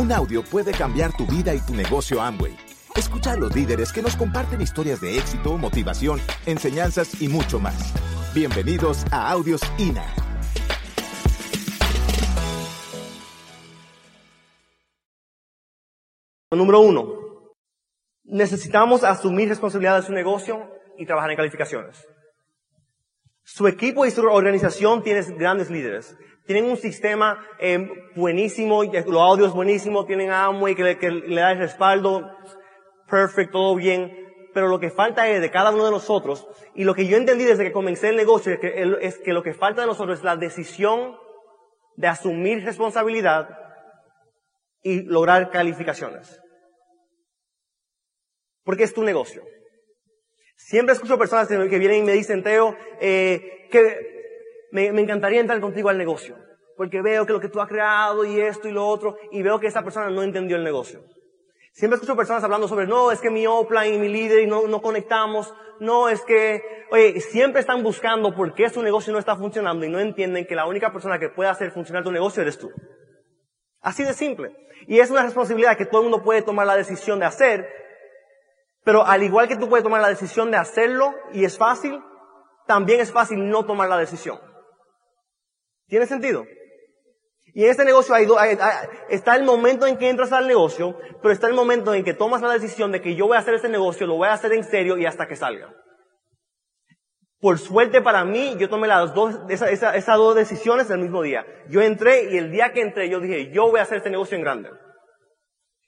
Un audio puede cambiar tu vida y tu negocio Amway. Escucha a los líderes que nos comparten historias de éxito, motivación, enseñanzas y mucho más. Bienvenidos a Audios INA. Número uno, necesitamos asumir responsabilidad de su negocio y trabajar en calificaciones. Su equipo y su organización tienen grandes líderes. Tienen un sistema eh, buenísimo, los audios buenísimos, tienen a Amway que, le, da el respaldo, perfecto, todo bien. Pero lo que falta es de cada uno de nosotros, y lo que yo entendí desde que comencé el negocio es que, es que lo que falta de nosotros es la decisión de asumir responsabilidad y lograr calificaciones. Porque es tu negocio. Siempre escucho personas que vienen y me dicen, Teo, eh, que me, me, encantaría entrar contigo al negocio. Porque veo que lo que tú has creado y esto y lo otro, y veo que esa persona no entendió el negocio. Siempre escucho personas hablando sobre, no, es que mi offline y mi líder y no, no conectamos. No, es que, oye, siempre están buscando por qué su negocio no está funcionando y no entienden que la única persona que puede hacer funcionar tu negocio eres tú. Así de simple. Y es una responsabilidad que todo el mundo puede tomar la decisión de hacer, pero al igual que tú puedes tomar la decisión de hacerlo y es fácil, también es fácil no tomar la decisión. ¿Tiene sentido? Y en este negocio hay, hay, está el momento en que entras al negocio, pero está el momento en que tomas la decisión de que yo voy a hacer este negocio, lo voy a hacer en serio y hasta que salga. Por suerte para mí, yo tomé las dos, esa, esa, esas dos decisiones el mismo día. Yo entré y el día que entré yo dije, yo voy a hacer este negocio en grande.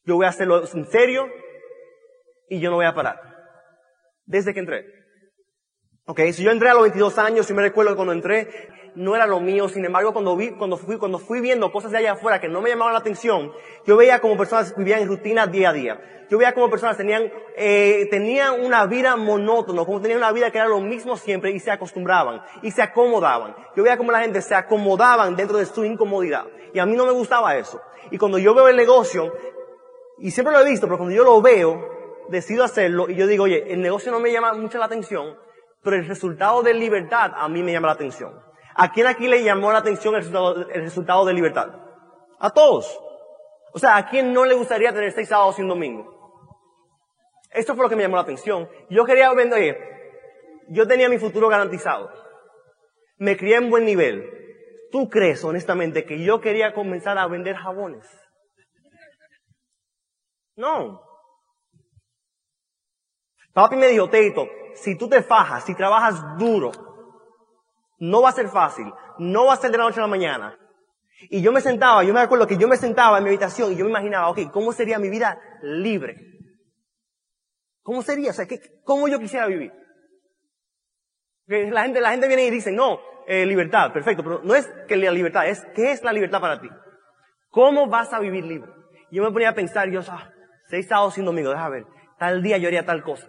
Yo voy a hacerlo en serio y yo no voy a parar. Desde que entré. Ok, si yo entré a los 22 años, y me recuerdo cuando entré, no era lo mío. Sin embargo, cuando vi, cuando fui, cuando fui viendo cosas de allá afuera que no me llamaban la atención, yo veía como personas vivían en rutina día a día. Yo veía como personas tenían, eh, tenían una vida monótona, como tenían una vida que era lo mismo siempre y se acostumbraban y se acomodaban. Yo veía como la gente se acomodaban dentro de su incomodidad. Y a mí no me gustaba eso. Y cuando yo veo el negocio, y siempre lo he visto, pero cuando yo lo veo, decido hacerlo y yo digo, oye, el negocio no me llama mucho la atención, pero el resultado de libertad a mí me llama la atención. ¿A quién aquí le llamó la atención el resultado, el resultado de libertad? A todos. O sea, ¿a quién no le gustaría tener seis sábados y un domingo? Esto fue lo que me llamó la atención. Yo quería vender, yo tenía mi futuro garantizado. Me crié en buen nivel. ¿Tú crees, honestamente, que yo quería comenzar a vender jabones? No. Papi me dijo, Teito, si tú te fajas, si trabajas duro, no va a ser fácil, no va a ser de la noche a la mañana. Y yo me sentaba, yo me acuerdo que yo me sentaba en mi habitación y yo me imaginaba, ok, ¿cómo sería mi vida libre? ¿Cómo sería? O sea, ¿qué, ¿cómo yo quisiera vivir? La gente, la gente viene y dice, no, eh, libertad, perfecto, pero no es que la libertad, es ¿qué es la libertad para ti? ¿Cómo vas a vivir libre? Yo me ponía a pensar, yo, ah, seis sábados sin domingo, déjame ver, tal día yo haría tal cosa.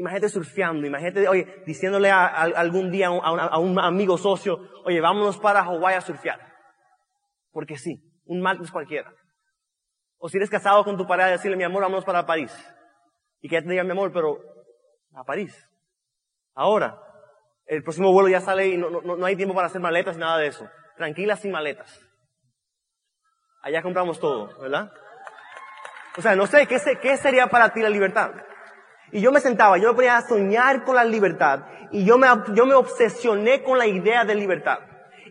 Imagínate surfeando, imagínate, oye, diciéndole a, algún día a un, a un, amigo socio, oye, vámonos para Hawái a surfear. Porque sí, un martes cualquiera. O si eres casado con tu pareja, decirle, mi amor, vámonos para París. Y que ella te diga, mi amor, pero a París. Ahora, el próximo vuelo ya sale y no, no, no hay tiempo para hacer maletas ni nada de eso. Tranquila sin maletas. Allá compramos todo, ¿verdad? O sea, no sé, ¿qué, qué sería para ti la libertad? Y yo me sentaba, yo me ponía a soñar con la libertad. Y yo me, yo me obsesioné con la idea de libertad.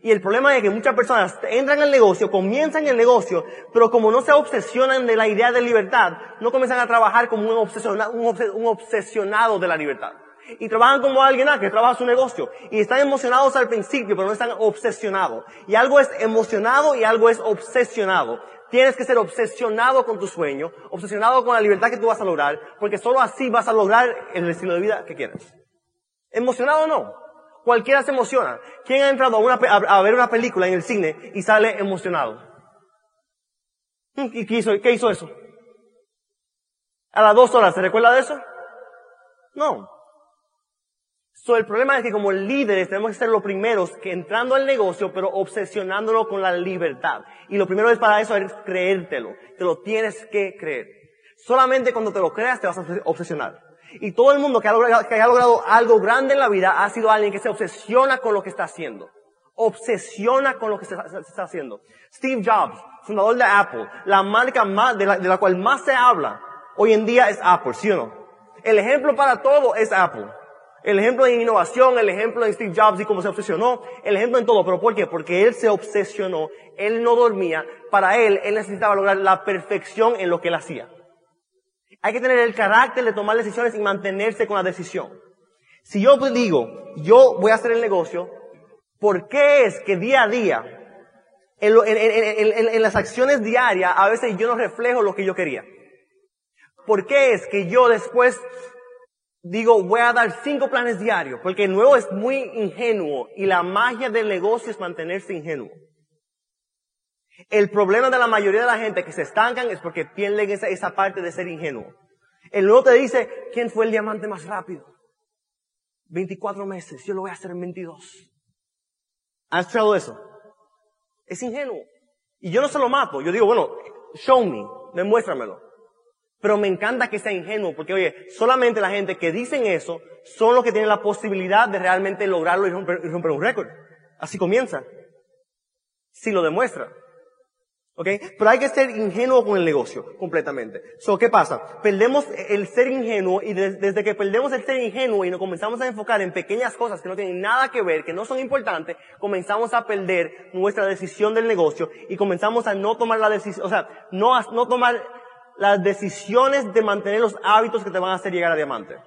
Y el problema es que muchas personas entran al negocio, comienzan el negocio, pero como no se obsesionan de la idea de libertad, no comienzan a trabajar como un obsesionado, un obsesionado de la libertad. Y trabajan como alguien que trabaja su negocio. Y están emocionados al principio, pero no están obsesionados. Y algo es emocionado y algo es obsesionado. Tienes que ser obsesionado con tu sueño, obsesionado con la libertad que tú vas a lograr, porque solo así vas a lograr el estilo de vida que quieres. ¿Emocionado o no? Cualquiera se emociona. ¿Quién ha entrado a, una, a, ver una película en el cine y sale emocionado? ¿Y qué hizo, qué hizo eso? A las dos horas, ¿se recuerda de eso? No. So, el problema es que como líderes tenemos que ser los primeros que entrando al negocio, pero obsesionándolo con la libertad. Y lo primero es para eso es creértelo. Te lo tienes que creer. Solamente cuando te lo creas te vas a obsesionar. Y todo el mundo que ha, logrado, algo grande en la vida ha sido alguien que se obsesiona con lo que está haciendo. obsesiona con lo que se está haciendo. Steve Jobs, fundador de Apple, la marca más, de, la, de la cual más se habla hoy en día es Apple, ¿sí o no? El ejemplo para todo es Apple. El ejemplo en innovación, el ejemplo en Steve Jobs y cómo se obsesionó, el ejemplo en todo. ¿Pero por qué? Porque él se obsesionó, él no dormía. Para él, él necesitaba lograr la perfección en lo que él hacía. Hay que tener el carácter de tomar decisiones y mantenerse con la decisión. Si yo digo, yo voy a hacer el negocio, ¿por qué es que día a día, en- en las acciones diarias, a veces yo no reflejo lo que yo quería? ¿Por qué es que yo después digo, voy a dar cinco planes diarios? Porque el nuevo es muy ingenuo y la magia del negocio es mantenerse ingenuo. El problema de la mayoría de la gente que se estancan es porque pierden esa, esa parte de ser ingenuo. El nuevo te dice, ¿quién fue el diamante más rápido? 24 meses, yo lo voy a hacer en 22. ¿Has escuchado eso? Es ingenuo. Y yo no se lo mato. Yo digo, bueno, show me, demuéstramelo. Pero me encanta que sea ingenuo, porque oye, solamente la gente que dicen eso son los que tienen la posibilidad de realmente lograrlo y romper, un récord. Así comienza. Si lo demuestra. ¿Ok? Pero hay que ser ingenuo con el negocio, completamente. So, ¿qué pasa? Perdemos el ser ingenuo y des- desde que perdemos el ser ingenuo y nos comenzamos a enfocar en pequeñas cosas que no tienen nada que ver, que no son importantes, comenzamos a perder nuestra decisión del negocio y comenzamos a no tomar la decisión, o sea, no, no tomar las decisiones de mantener los hábitos que te van a hacer llegar a diamante.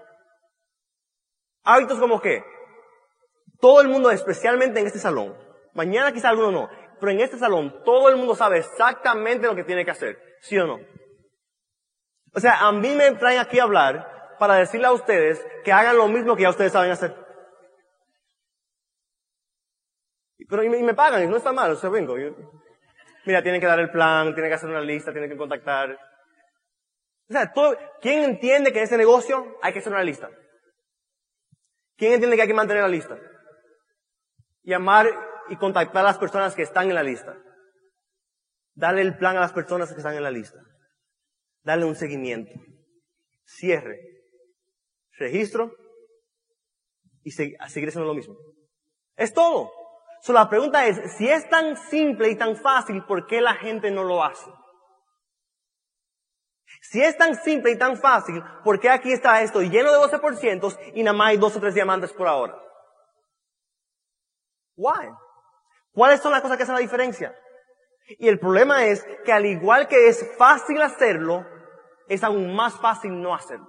Hábitos como qué? Todo el mundo, especialmente en este salón, mañana quizá alguno no, pero en este salón todo el mundo sabe exactamente lo que tiene que hacer, ¿sí o no? O sea, a mí me traen aquí a hablar para decirle a ustedes que hagan lo mismo que ya ustedes saben hacer. Pero y me, y me pagan, y no está mal, o sea, vengo. mira, tienen que dar el plan, tienen que hacer una lista, tienen que contactar. ¿Quién entiende que en ese negocio hay que hacer una lista? ¿Quién entiende que hay que mantener la lista? Llamar y contactar a las personas que están en la lista. Darle el plan a las personas que están en la lista. Darle un seguimiento. Cierre. Registro. Y se- seguir haciendo lo mismo. Es todo. So, la pregunta es, si es tan simple y tan fácil, ¿por qué la gente no lo hace? Si es tan simple y tan fácil, ¿por qué aquí está esto lleno de 12% y nada más hay dos o tres diamantes por ahora? Why? ¿Cuáles son las cosas que hacen la diferencia? Y el problema es que al igual que es fácil hacerlo, es aún más fácil no hacerlo.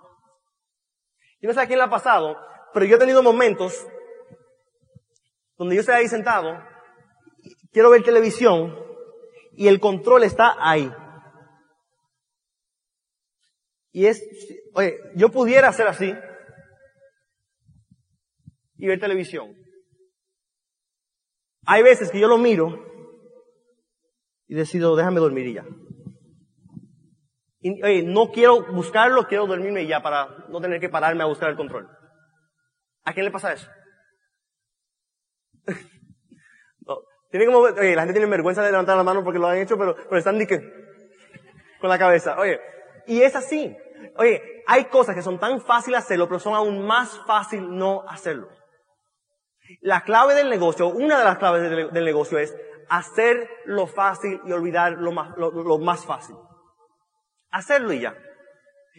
Yo no sé a quién le ha pasado, pero yo he tenido momentos donde yo estoy ahí sentado, quiero ver televisión y el control está ahí. Y es, oye, yo pudiera hacer así y ver televisión. Hay veces que yo lo miro y decido, déjame dormir y ya. Oye, no quiero buscarlo, quiero dormirme y ya para no tener que pararme a buscar el control. ¿A quién le pasa eso? Tiene como, oye, la gente tiene vergüenza de levantar la mano porque lo han hecho, pero, pero están ni que, con la cabeza. Oye, y es así. Oye, hay cosas que son tan fáciles hacerlo, pero son aún más fácil no hacerlo. La clave del negocio, una de las claves del, negocio es hacer lo fácil y olvidar lo más, lo, lo más fácil. Hacerlo y ya.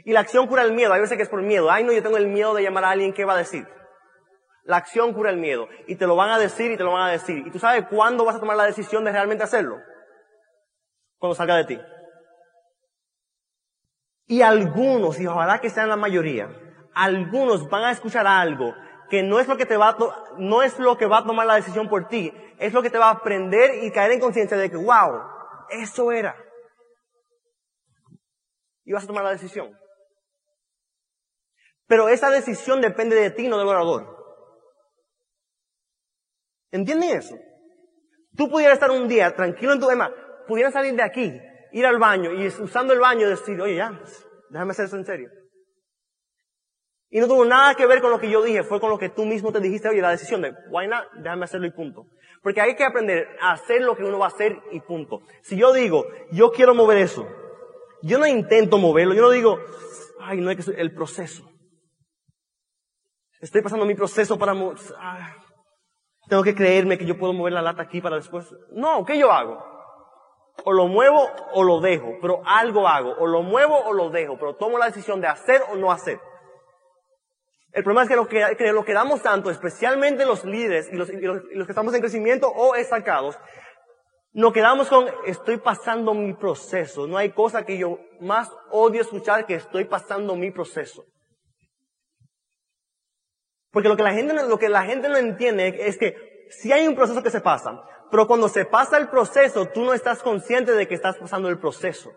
Y la acción cura el miedo. Hay veces que es por miedo. Ay, no, yo tengo el miedo de llamar a alguien, ¿qué va a decir? La acción cura el miedo. Y te lo van a decir y te lo van a decir. ¿Y tú sabes cuándo vas a tomar la decisión de realmente hacerlo? Cuando salga de ti. Y algunos, y ojalá que sean la mayoría, algunos van a escuchar algo que no es lo que te va a no es lo que va a tomar la decisión por ti, es lo que te va a aprender y caer en conciencia de que, wow, eso era. Y vas a tomar la decisión. Pero esa decisión depende de ti, no del orador. ¿Entienden eso? Tú pudieras estar un día tranquilo en tuema, pudieras salir de aquí, ir al baño y usando el baño decir, oye ya, déjame hacer eso en serio. Y no tuvo nada que ver con lo que yo dije, fue con lo que tú mismo te dijiste, oye, la decisión de, why not, déjame hacerlo y punto. Porque hay que aprender a hacer lo que uno va a hacer y punto. Si yo digo, yo quiero mover eso, yo no intento moverlo, yo no digo, ay, no hay que el proceso. Estoy pasando mi proceso para mover, Tengo que creerme que yo puedo mover la lata aquí para después. No, ¿qué yo hago? O lo muevo o lo dejo, pero algo hago. O lo muevo o lo dejo, pero tomo la decisión de hacer o no hacer. El problema es que lo que, que lo que damos tanto, especialmente los líderes y los, y los, que estamos en crecimiento o estancados, nos quedamos con estoy pasando mi proceso. No hay cosa que yo más odio escuchar que estoy pasando mi proceso. Porque lo que la gente, lo que la gente no entiende es que si hay un proceso que se pasa, pero cuando se pasa el proceso, tú no estás consciente de que estás pasando el proceso.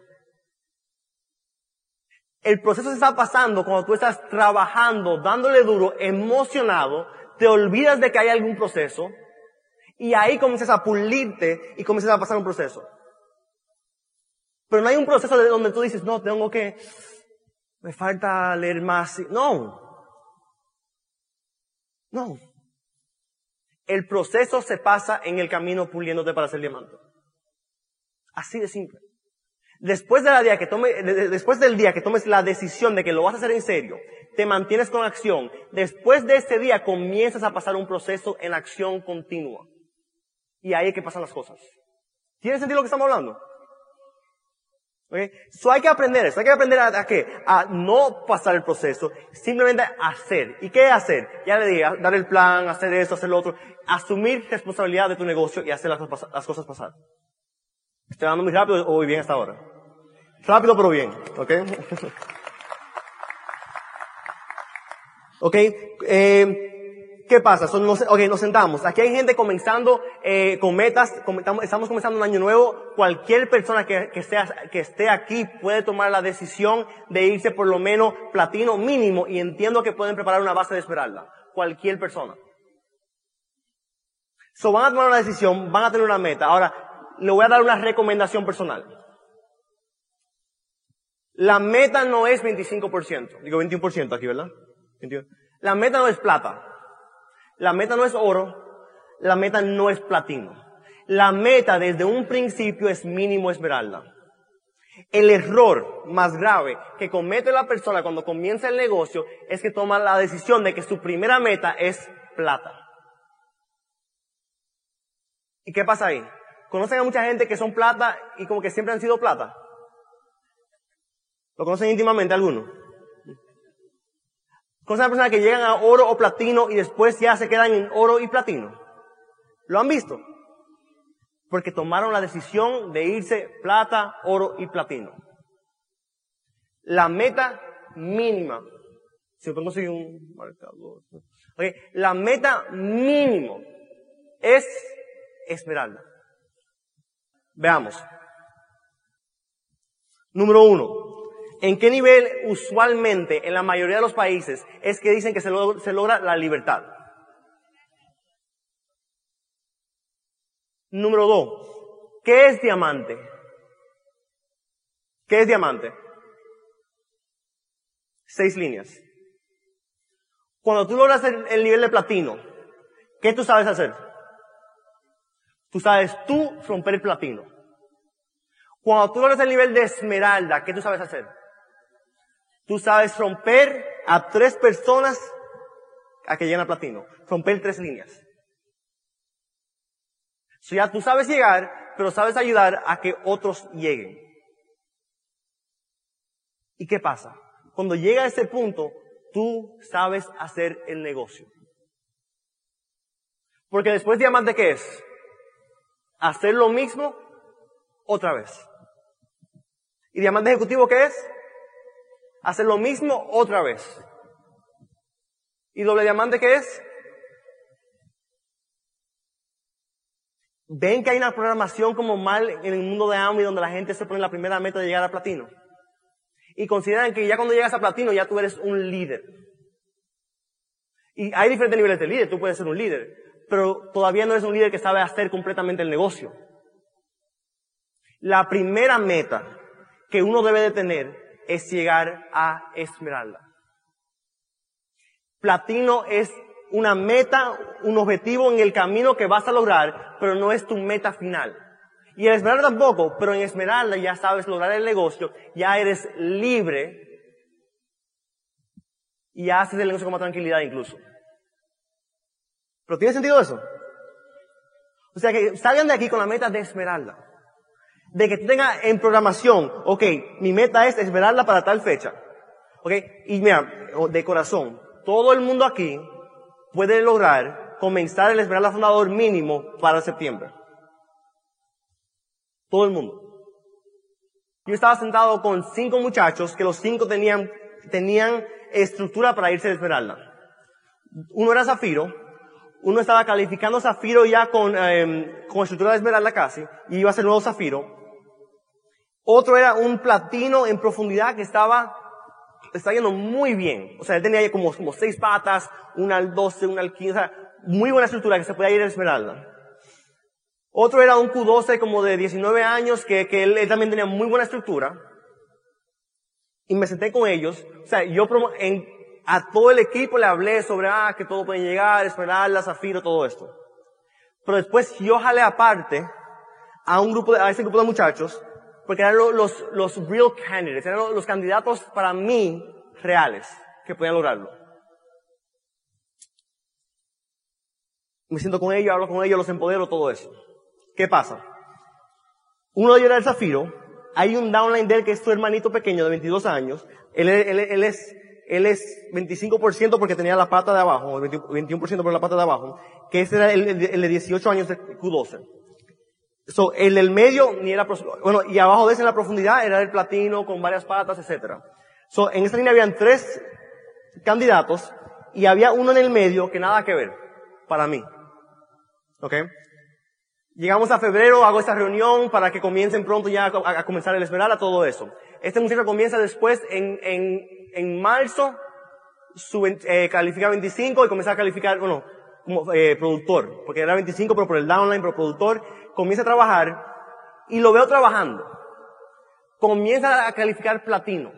El proceso se está pasando cuando tú estás trabajando, dándole duro, emocionado, te olvidas de que hay algún proceso, y ahí comienzas a pulirte y comienzas a pasar un proceso. Pero no hay un proceso de donde tú dices, no, tengo que, me falta leer más. No. No. El proceso se pasa en el camino puliéndote para ser diamante. Así de simple. Después, de la día que tome, después del día que tomes la decisión de que lo vas a hacer en serio, te mantienes con acción. Después de ese día comienzas a pasar un proceso en acción continua. Y ahí es que pasan las cosas. ¿Tiene sentido lo que estamos hablando? ¿Okay? So hay que aprender eso, hay que aprender a, a, qué? A no pasar el proceso, simplemente hacer. ¿Y qué hacer? Ya le dije, dar el plan, hacer esto, hacer lo otro, asumir responsabilidad de tu negocio y hacer las, las cosas pasar. ¿Estoy hablando muy rápido o muy bien hasta ahora? Rápido pero bien, ¿ok? ¿Ok? Eh, ¿Qué pasa? Son, nos, ok, nos sentamos. Aquí hay gente comenzando eh, con metas. estamos comenzando un año nuevo. Cualquier persona que, esté aquí puede tomar la decisión de irse por lo menos platino mínimo. Y entiendo que pueden preparar una base de esmeralda. Cualquier persona. So, van a tomar una decisión, van a tener una meta. Ahora, le voy a dar una recomendación personal. La meta no es 25%. Digo 21% aquí, ¿verdad? 21. La meta no es plata. La meta no es oro, la meta no es platino. La meta desde un principio es mínimo esmeralda. El error más grave que comete la persona cuando comienza el negocio es que toma la decisión de que su primera meta es plata. ¿Y qué pasa ahí? ¿Conocen a mucha gente que son plata y como que siempre han sido plata? ¿Lo conocen íntimamente algunos? Con esas personas que llegan a oro o platino y después ya se quedan en oro y platino. ¿Lo han visto? Porque tomaron la decisión de irse plata, oro y platino. La meta mínima. Si pongo así un marcador. Okay. La meta mínimo es esmeralda. Veamos. Número uno. ¿En qué nivel usualmente en la mayoría de los países es que dicen que se, se logra la libertad? Número dos, ¿qué es diamante? ¿Qué es diamante? Seis líneas. Cuando tú logras el, el nivel de platino, ¿qué tú sabes hacer? Tú sabes tú romper el platino. Cuando tú logras el nivel de esmeralda, ¿qué tú sabes hacer? Tú sabes romper a tres personas a que lleguen platino. Romper tres líneas. So ya tú sabes llegar, pero sabes ayudar a que otros lleguen. ¿Y qué pasa? Cuando llega a ese punto, tú sabes hacer el negocio. Porque después diamante, ¿qué es? Hacer lo mismo otra vez. ¿Y diamante ejecutivo qué es? Hacer lo mismo otra vez. ¿Y doble diamante qué es? ¿Ven que hay una programación como mal en el mundo de Amway donde la gente se pone la primera meta de llegar a platino? Y consideran que ya cuando llegas a platino ya tú eres un líder. Y hay diferentes niveles de líder, tú puedes ser un líder, pero todavía no eres un líder que sabe hacer completamente el negocio. La primera meta que uno debe de tener es llegar a esmeralda. Platino es una meta, un objetivo en el camino que vas a lograr, pero no es tu meta final. Y en esmeralda tampoco, pero en esmeralda ya sabes lograr el negocio, ya eres libre y haces el negocio con más tranquilidad incluso. ¿Pero tiene sentido eso? O sea que salgan de aquí con la meta de esmeralda. De que tú tengas en programación, ok, mi meta es esmeralda para tal fecha. Ok, y mira, de corazón, todo el mundo aquí puede lograr comenzar el esmeralda fundador mínimo para septiembre. Todo el mundo. Yo estaba sentado con cinco muchachos que los cinco tenían, tenían estructura para irse de esmeralda. Uno era zafiro, uno estaba calificando zafiro ya con, eh, con estructura de esmeralda casi, y iba a ser nuevo zafiro. Otro era un platino en profundidad que estaba, estaba yendo muy bien. O sea, él tenía como, como seis patas, una al 12, una al 15, o sea, muy buena estructura que se podía ir a esmeralda. Otro era un Q12 como de 19 años que, que él, él, también tenía muy buena estructura. Y me senté con ellos. O sea, yo en, a todo el equipo le hablé sobre, ah, que todo puede llegar, Esmeralda, Zafiro, todo esto. Pero después yo jalé aparte a un grupo de, a ese grupo de muchachos, porque eran los, los, real candidates, eran los, los candidatos para mí reales, que podían lograrlo. Me siento con ellos, hablo con ellos, los empodero, todo eso. ¿Qué pasa? Uno de ellos era el Zafiro, hay un downline de él que es su hermanito pequeño de 22 años, él, él, él es él es 25% porque tenía la pata de abajo, 21% por la pata de abajo, que ese era el, de 18 años de Q12. So, el del medio ni era, bueno, y abajo de ese en la profundidad era el platino con varias patas, etc. So, en esa línea habían tres candidatos y había uno en el medio que nada que ver, para mí. ¿Ok? Llegamos a febrero, hago esta reunión para que comiencen pronto ya a, a comenzar el Esmeralda, todo eso. Este muchacho comienza después en, en en marzo su, eh, califica 25 y comienza a calificar, bueno, como eh, productor, porque era 25 pero por el downline, pero productor, comienza a trabajar y lo veo trabajando. Comienza a calificar platino.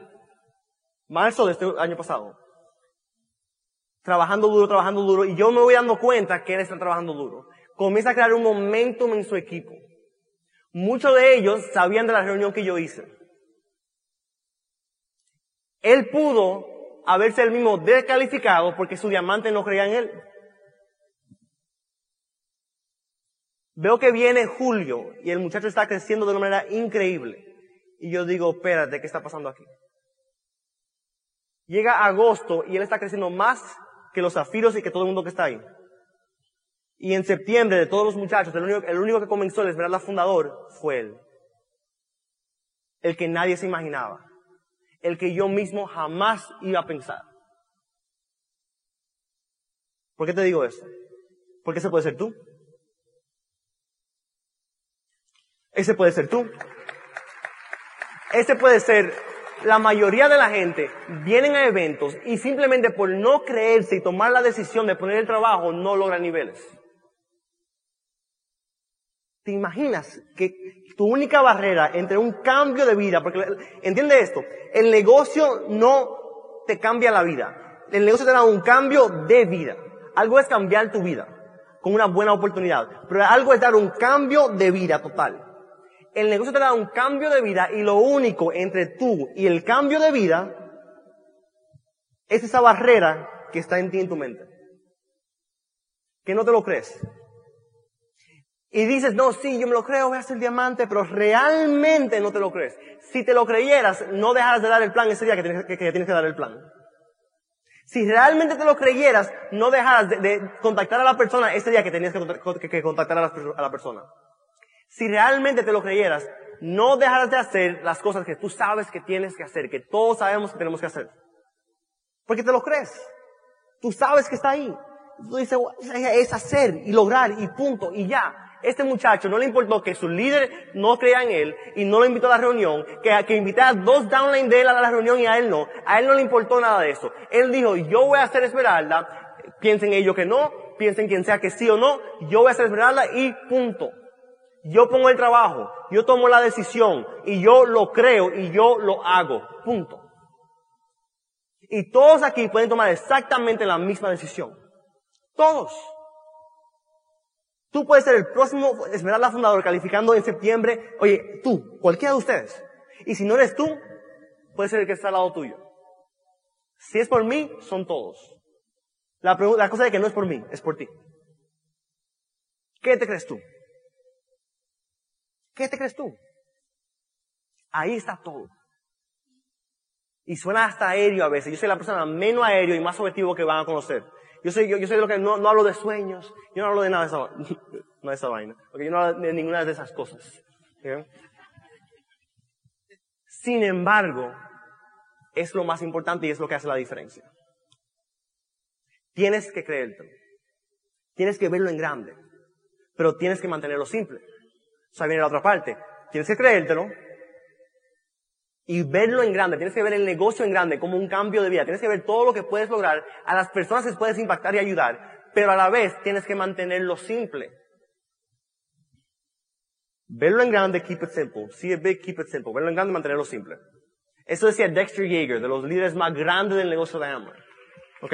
Marzo de este año pasado. Trabajando duro, trabajando duro, y yo me voy dando cuenta que él está trabajando duro. Comienza a crear un momentum en su equipo. Muchos de ellos sabían de la reunión que yo hice. Él pudo haberse el mismo descalificado porque su diamante no creía en él. Veo que viene julio y el muchacho está creciendo de una manera increíble. Y yo digo, espérate, ¿qué está pasando aquí? Llega agosto y él está creciendo más que los zafiros y que todo el mundo que está ahí. Y en septiembre, de todos los muchachos, el único, el único que comenzó el Esmeralda fundador fue él. El que nadie se imaginaba el que yo mismo jamás iba a pensar. ¿Por qué te digo eso? Porque ese puede ser tú. Ese puede ser tú. Ese puede ser la mayoría de la gente vienen a eventos y simplemente por no creerse y tomar la decisión de poner el trabajo no logran niveles. ¿Te imaginas que tu única barrera entre un cambio de vida, porque entiende esto, el negocio no te cambia la vida, el negocio te da un cambio de vida. Algo es cambiar tu vida con una buena oportunidad, pero algo es dar un cambio de vida total. El negocio te da un cambio de vida y lo único entre tú y el cambio de vida es esa barrera que está en ti en tu mente. Que no te lo crees. Y dices, no, sí, yo me lo creo, voy a ser diamante, pero realmente no te lo crees. Si te lo creyeras, no dejaras de dar el plan ese día que tienes que, dar el plan. Si realmente te lo creyeras, no dejaras de, contactar a la persona ese día que tenías que, contactar a la, a la persona. Si realmente te lo creyeras, no dejaras de hacer las cosas que tú sabes que tienes que hacer, que todos sabemos que tenemos que hacer. Porque te lo crees. Tú sabes que está ahí. Tú dices, es hacer y lograr y punto y ya este muchacho no le importó que su líder no crea en él y no lo invitó a la reunión, que, que invité a dos downline de él a la reunión y a él no. A él no le importó nada de eso. Él dijo, yo voy a hacer Esmeralda, piensen ellos que no, piensen quien sea que sí o no, yo voy a hacer Esmeralda y punto. Yo pongo el trabajo, yo tomo la decisión y yo lo creo y yo lo hago. Punto. Y todos aquí pueden tomar exactamente la misma decisión. Todos. Tú puedes ser el próximo Esmeralda fundador calificando en septiembre. Oye, tú, cualquiera de ustedes. Y si no eres tú, puede ser el que está al lado tuyo. Si es por mí, son todos. La, la cosa de que no es por mí, es por ti. ¿Qué te crees tú? ¿Qué te crees tú? Ahí está todo. Y suena hasta aéreo a veces. Yo soy la persona menos aéreo y más objetivo que van a conocer. Yo soy, yo, soy lo que no, no, hablo de sueños. Yo no hablo de nada de esa, no de esa vaina. Porque yo no hablo de ninguna de esas cosas. Sin embargo, es lo más importante y es lo que hace la diferencia. Tienes que creértelo. Tienes que verlo en grande. Pero tienes que mantenerlo simple. O sea, viene la otra parte. Tienes que creértelo, y verlo en grande, tienes que ver el negocio en grande como un cambio de vida, tienes que ver todo lo que puedes lograr, a las personas que puedes impactar y ayudar, pero a la vez tienes que mantenerlo simple. Verlo en grande, keep it simple. See it big, keep it simple. Verlo en grande, mantenerlo simple. Eso decía Dexter Yeager, de los líderes más grandes del negocio de Amway. ¿Ok?